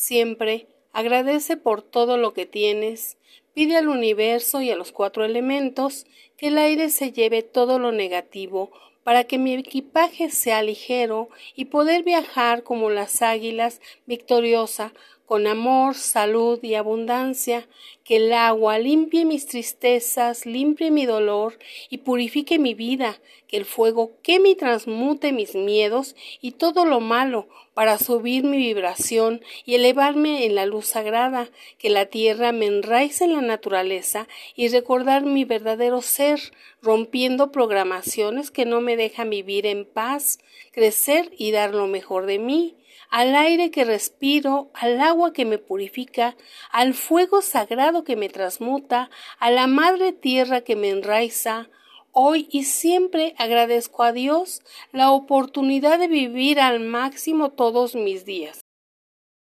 siempre, agradece por todo lo que tienes, pide al universo y a los cuatro elementos que el aire se lleve todo lo negativo para que mi equipaje sea ligero y poder viajar como las águilas victoriosa con amor, salud y abundancia, que el agua limpie mis tristezas, limpie mi dolor y purifique mi vida, que el fuego queme y transmute mis miedos y todo lo malo, para subir mi vibración y elevarme en la luz sagrada, que la tierra me enraice en la naturaleza y recordar mi verdadero ser, rompiendo programaciones que no me dejan vivir en paz, crecer y dar lo mejor de mí, al aire que respiro, al agua que me purifica, al fuego sagrado que me transmuta, a la madre tierra que me enraiza, Hoy y siempre agradezco a Dios la oportunidad de vivir al máximo todos mis días.